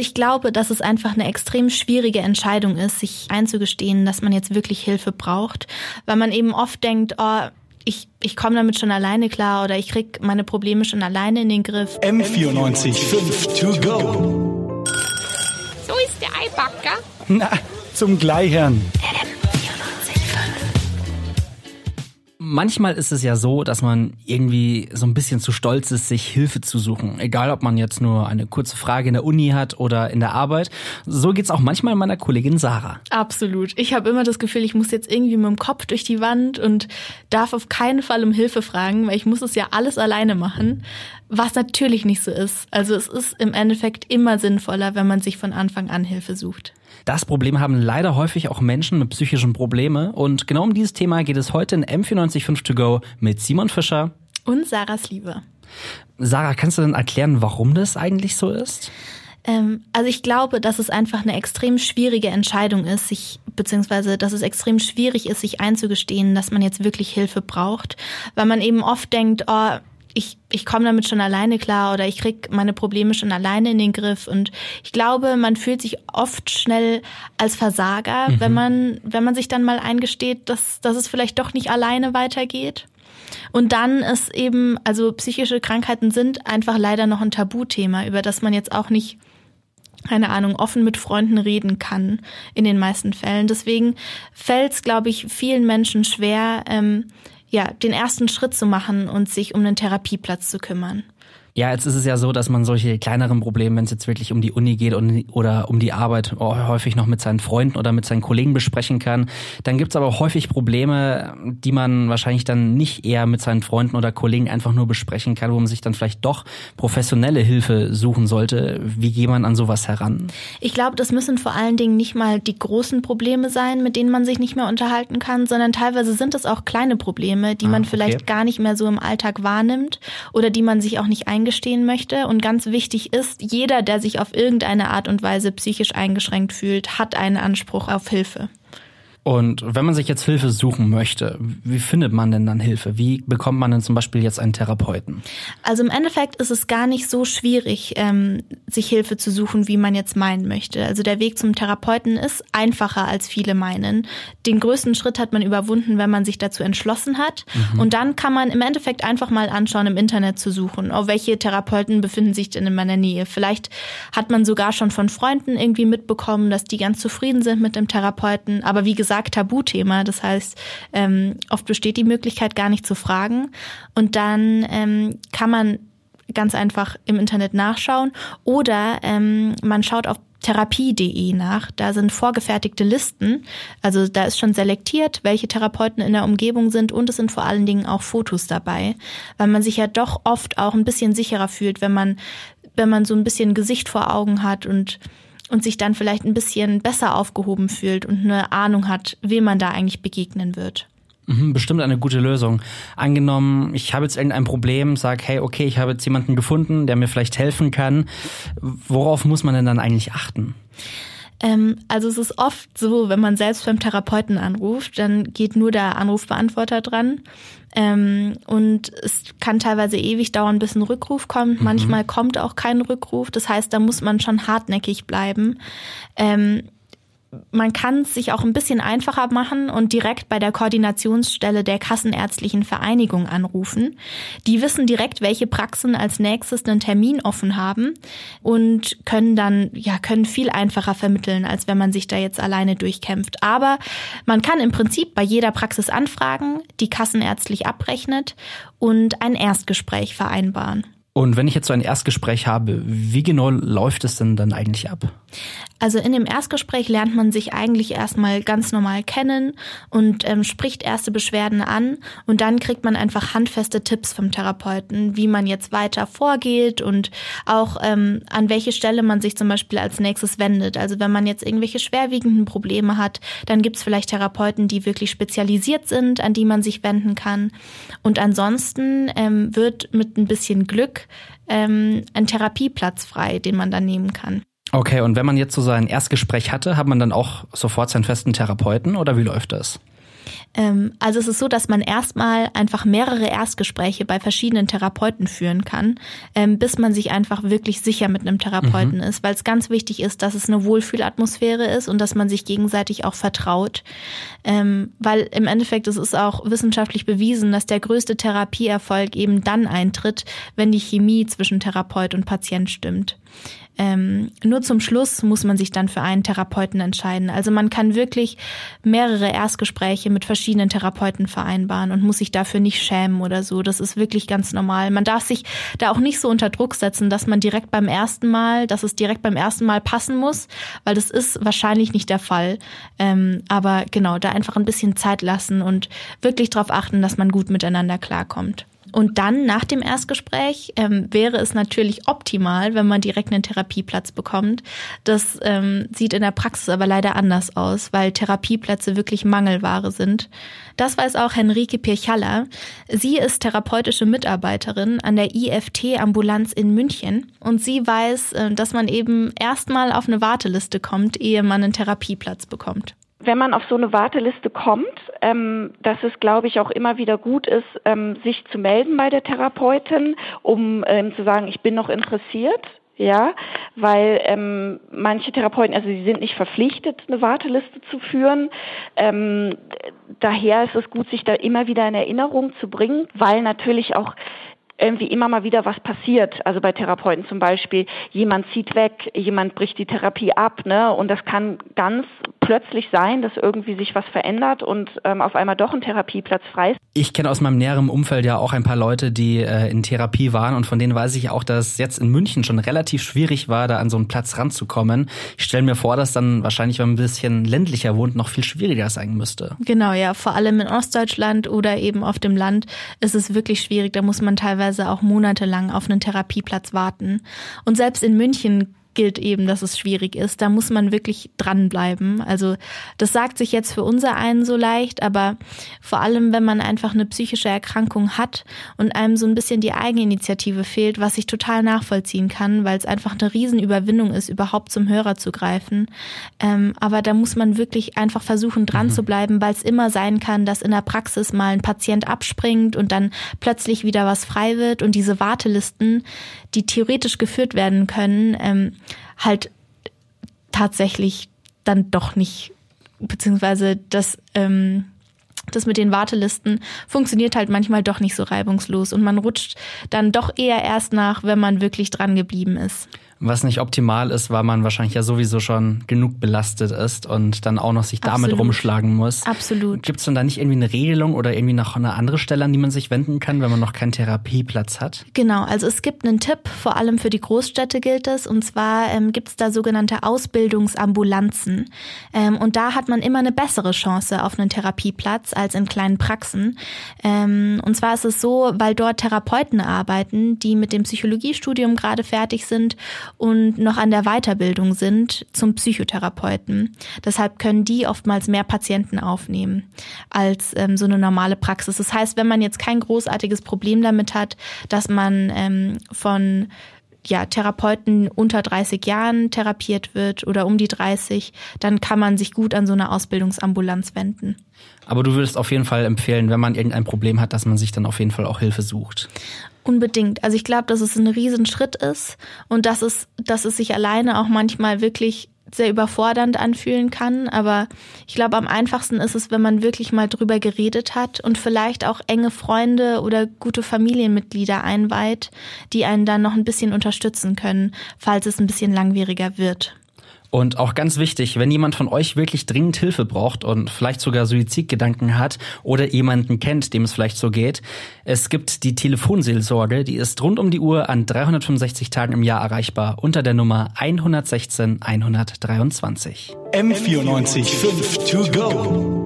Ich glaube, dass es einfach eine extrem schwierige Entscheidung ist, sich einzugestehen, dass man jetzt wirklich Hilfe braucht, weil man eben oft denkt, oh, ich, ich komme damit schon alleine klar oder ich krieg meine Probleme schon alleine in den Griff. M94 5 to go. So ist der Eibacker. Na, zum Gleichern. Manchmal ist es ja so, dass man irgendwie so ein bisschen zu stolz ist, sich Hilfe zu suchen. Egal, ob man jetzt nur eine kurze Frage in der Uni hat oder in der Arbeit. So geht's auch manchmal meiner Kollegin Sarah. Absolut. Ich habe immer das Gefühl, ich muss jetzt irgendwie mit dem Kopf durch die Wand und darf auf keinen Fall um Hilfe fragen, weil ich muss es ja alles alleine machen. Was natürlich nicht so ist. Also es ist im Endeffekt immer sinnvoller, wenn man sich von Anfang an Hilfe sucht. Das Problem haben leider häufig auch Menschen mit psychischen Problemen und genau um dieses Thema geht es heute in M945 To Go mit Simon Fischer und Sarahs Liebe. Sarah, kannst du denn erklären, warum das eigentlich so ist? Ähm, also ich glaube, dass es einfach eine extrem schwierige Entscheidung ist, sich beziehungsweise dass es extrem schwierig ist, sich einzugestehen, dass man jetzt wirklich Hilfe braucht, weil man eben oft denkt, oh, ich, ich komme damit schon alleine klar oder ich krieg meine Probleme schon alleine in den Griff. Und ich glaube, man fühlt sich oft schnell als Versager, mhm. wenn man, wenn man sich dann mal eingesteht, dass, dass es vielleicht doch nicht alleine weitergeht. Und dann ist eben, also psychische Krankheiten sind einfach leider noch ein Tabuthema, über das man jetzt auch nicht keine Ahnung, offen mit Freunden reden kann in den meisten Fällen. Deswegen fällt es, glaube ich, vielen Menschen schwer, ähm, ja, den ersten Schritt zu machen und sich um einen Therapieplatz zu kümmern. Ja, jetzt ist es ja so, dass man solche kleineren Probleme, wenn es jetzt wirklich um die Uni geht und, oder um die Arbeit, oh, häufig noch mit seinen Freunden oder mit seinen Kollegen besprechen kann. Dann gibt's aber auch häufig Probleme, die man wahrscheinlich dann nicht eher mit seinen Freunden oder Kollegen einfach nur besprechen kann, wo man sich dann vielleicht doch professionelle Hilfe suchen sollte. Wie geht man an sowas heran? Ich glaube, das müssen vor allen Dingen nicht mal die großen Probleme sein, mit denen man sich nicht mehr unterhalten kann, sondern teilweise sind es auch kleine Probleme, die ah, man vielleicht okay. gar nicht mehr so im Alltag wahrnimmt oder die man sich auch nicht eingesteht eingestehen möchte. Und ganz wichtig ist, jeder, der sich auf irgendeine Art und Weise psychisch eingeschränkt fühlt, hat einen Anspruch auf Hilfe. Und wenn man sich jetzt Hilfe suchen möchte, wie findet man denn dann Hilfe? Wie bekommt man denn zum Beispiel jetzt einen Therapeuten? Also im Endeffekt ist es gar nicht so schwierig, ähm, sich Hilfe zu suchen, wie man jetzt meinen möchte. Also der Weg zum Therapeuten ist einfacher, als viele meinen. Den größten Schritt hat man überwunden, wenn man sich dazu entschlossen hat. Mhm. Und dann kann man im Endeffekt einfach mal anschauen, im Internet zu suchen, auf welche Therapeuten befinden sich denn in meiner Nähe. Vielleicht hat man sogar schon von Freunden irgendwie mitbekommen, dass die ganz zufrieden sind mit dem Therapeuten. Aber wie gesagt, stark Tabuthema. Das heißt, ähm, oft besteht die Möglichkeit gar nicht zu fragen. Und dann ähm, kann man ganz einfach im Internet nachschauen oder ähm, man schaut auf therapie.de nach. Da sind vorgefertigte Listen. Also da ist schon selektiert, welche Therapeuten in der Umgebung sind und es sind vor allen Dingen auch Fotos dabei, weil man sich ja doch oft auch ein bisschen sicherer fühlt, wenn man wenn man so ein bisschen Gesicht vor Augen hat und und sich dann vielleicht ein bisschen besser aufgehoben fühlt und eine Ahnung hat, wem man da eigentlich begegnen wird. Mhm, bestimmt eine gute Lösung. Angenommen, ich habe jetzt irgendein Problem, sag, hey, okay, ich habe jetzt jemanden gefunden, der mir vielleicht helfen kann. Worauf muss man denn dann eigentlich achten? Ähm, also es ist oft so, wenn man selbst beim Therapeuten anruft, dann geht nur der Anrufbeantworter dran. Ähm, und es kann teilweise ewig dauern, bis ein Rückruf kommt. Mhm. Manchmal kommt auch kein Rückruf. Das heißt, da muss man schon hartnäckig bleiben. Man kann es sich auch ein bisschen einfacher machen und direkt bei der Koordinationsstelle der Kassenärztlichen Vereinigung anrufen. Die wissen direkt, welche Praxen als nächstes einen Termin offen haben und können dann, ja, können viel einfacher vermitteln, als wenn man sich da jetzt alleine durchkämpft. Aber man kann im Prinzip bei jeder Praxis anfragen, die kassenärztlich abrechnet und ein Erstgespräch vereinbaren. Und wenn ich jetzt so ein Erstgespräch habe, wie genau läuft es denn dann eigentlich ab? Also in dem Erstgespräch lernt man sich eigentlich erstmal ganz normal kennen und ähm, spricht erste Beschwerden an und dann kriegt man einfach handfeste Tipps vom Therapeuten, wie man jetzt weiter vorgeht und auch ähm, an welche Stelle man sich zum Beispiel als nächstes wendet. Also wenn man jetzt irgendwelche schwerwiegenden Probleme hat, dann gibt es vielleicht Therapeuten, die wirklich spezialisiert sind, an die man sich wenden kann. Und ansonsten ähm, wird mit ein bisschen Glück ähm, ein Therapieplatz frei, den man dann nehmen kann. Okay, und wenn man jetzt so sein Erstgespräch hatte, hat man dann auch sofort seinen festen Therapeuten oder wie läuft das? Ähm, also es ist so, dass man erstmal einfach mehrere Erstgespräche bei verschiedenen Therapeuten führen kann, ähm, bis man sich einfach wirklich sicher mit einem Therapeuten mhm. ist, weil es ganz wichtig ist, dass es eine Wohlfühlatmosphäre ist und dass man sich gegenseitig auch vertraut. Ähm, weil im Endeffekt es ist auch wissenschaftlich bewiesen, dass der größte Therapieerfolg eben dann eintritt, wenn die Chemie zwischen Therapeut und Patient stimmt. Ähm, nur zum Schluss muss man sich dann für einen Therapeuten entscheiden. Also man kann wirklich mehrere Erstgespräche mit verschiedenen Therapeuten vereinbaren und muss sich dafür nicht schämen oder so. Das ist wirklich ganz normal. Man darf sich da auch nicht so unter Druck setzen, dass man direkt beim ersten Mal, dass es direkt beim ersten Mal passen muss, weil das ist wahrscheinlich nicht der Fall. Ähm, aber genau, da einfach ein bisschen Zeit lassen und wirklich darauf achten, dass man gut miteinander klarkommt. Und dann nach dem Erstgespräch ähm, wäre es natürlich optimal, wenn man direkt einen Therapieplatz bekommt. Das ähm, sieht in der Praxis aber leider anders aus, weil Therapieplätze wirklich Mangelware sind. Das weiß auch Henrike Pirchalla. Sie ist therapeutische Mitarbeiterin an der IFT-Ambulanz in München und sie weiß, äh, dass man eben erstmal auf eine Warteliste kommt, ehe man einen Therapieplatz bekommt wenn man auf so eine Warteliste kommt, ähm, dass es, glaube ich, auch immer wieder gut ist, ähm, sich zu melden bei der Therapeutin, um ähm, zu sagen, ich bin noch interessiert. Ja, weil ähm, manche Therapeuten, also sie sind nicht verpflichtet, eine Warteliste zu führen. Ähm, daher ist es gut, sich da immer wieder in Erinnerung zu bringen, weil natürlich auch irgendwie immer mal wieder was passiert. Also bei Therapeuten zum Beispiel, jemand zieht weg, jemand bricht die Therapie ab, ne? Und das kann ganz plötzlich sein, dass irgendwie sich was verändert und ähm, auf einmal doch ein Therapieplatz frei ist. Ich kenne aus meinem näheren Umfeld ja auch ein paar Leute, die äh, in Therapie waren und von denen weiß ich auch, dass es jetzt in München schon relativ schwierig war, da an so einen Platz ranzukommen. Ich stelle mir vor, dass dann wahrscheinlich, wenn man ein bisschen ländlicher wohnt, noch viel schwieriger sein müsste. Genau, ja, vor allem in Ostdeutschland oder eben auf dem Land ist es wirklich schwierig. Da muss man teilweise teilweise auch monatelang auf einen Therapieplatz warten. Und selbst in München gilt eben, dass es schwierig ist. Da muss man wirklich dranbleiben. Also das sagt sich jetzt für unser einen so leicht, aber vor allem, wenn man einfach eine psychische Erkrankung hat und einem so ein bisschen die Eigeninitiative fehlt, was ich total nachvollziehen kann, weil es einfach eine Riesenüberwindung ist, überhaupt zum Hörer zu greifen. Ähm, aber da muss man wirklich einfach versuchen, dran mhm. zu bleiben, weil es immer sein kann, dass in der Praxis mal ein Patient abspringt und dann plötzlich wieder was frei wird und diese Wartelisten, die theoretisch geführt werden können, ähm, halt tatsächlich dann doch nicht, beziehungsweise das, ähm, das mit den Wartelisten funktioniert halt manchmal doch nicht so reibungslos und man rutscht dann doch eher erst nach, wenn man wirklich dran geblieben ist was nicht optimal ist, weil man wahrscheinlich ja sowieso schon genug belastet ist und dann auch noch sich damit Absolut. rumschlagen muss. Absolut. Gibt es denn da nicht irgendwie eine Regelung oder irgendwie noch eine andere Stelle, an die man sich wenden kann, wenn man noch keinen Therapieplatz hat? Genau, also es gibt einen Tipp, vor allem für die Großstädte gilt es, und zwar ähm, gibt es da sogenannte Ausbildungsambulanzen. Ähm, und da hat man immer eine bessere Chance auf einen Therapieplatz als in kleinen Praxen. Ähm, und zwar ist es so, weil dort Therapeuten arbeiten, die mit dem Psychologiestudium gerade fertig sind und noch an der Weiterbildung sind zum Psychotherapeuten. Deshalb können die oftmals mehr Patienten aufnehmen als ähm, so eine normale Praxis. Das heißt, wenn man jetzt kein großartiges Problem damit hat, dass man ähm, von ja, Therapeuten unter 30 Jahren therapiert wird oder um die 30, dann kann man sich gut an so eine Ausbildungsambulanz wenden. Aber du würdest auf jeden Fall empfehlen, wenn man irgendein Problem hat, dass man sich dann auf jeden Fall auch Hilfe sucht. Unbedingt. Also ich glaube, dass es ein Riesenschritt ist und dass es, dass es sich alleine auch manchmal wirklich sehr überfordernd anfühlen kann. Aber ich glaube, am einfachsten ist es, wenn man wirklich mal drüber geredet hat und vielleicht auch enge Freunde oder gute Familienmitglieder einweiht, die einen dann noch ein bisschen unterstützen können, falls es ein bisschen langwieriger wird. Und auch ganz wichtig, wenn jemand von euch wirklich dringend Hilfe braucht und vielleicht sogar Suizidgedanken hat oder jemanden kennt, dem es vielleicht so geht, es gibt die Telefonseelsorge, die ist rund um die Uhr an 365 Tagen im Jahr erreichbar unter der Nummer 116 123. M94 5 to go.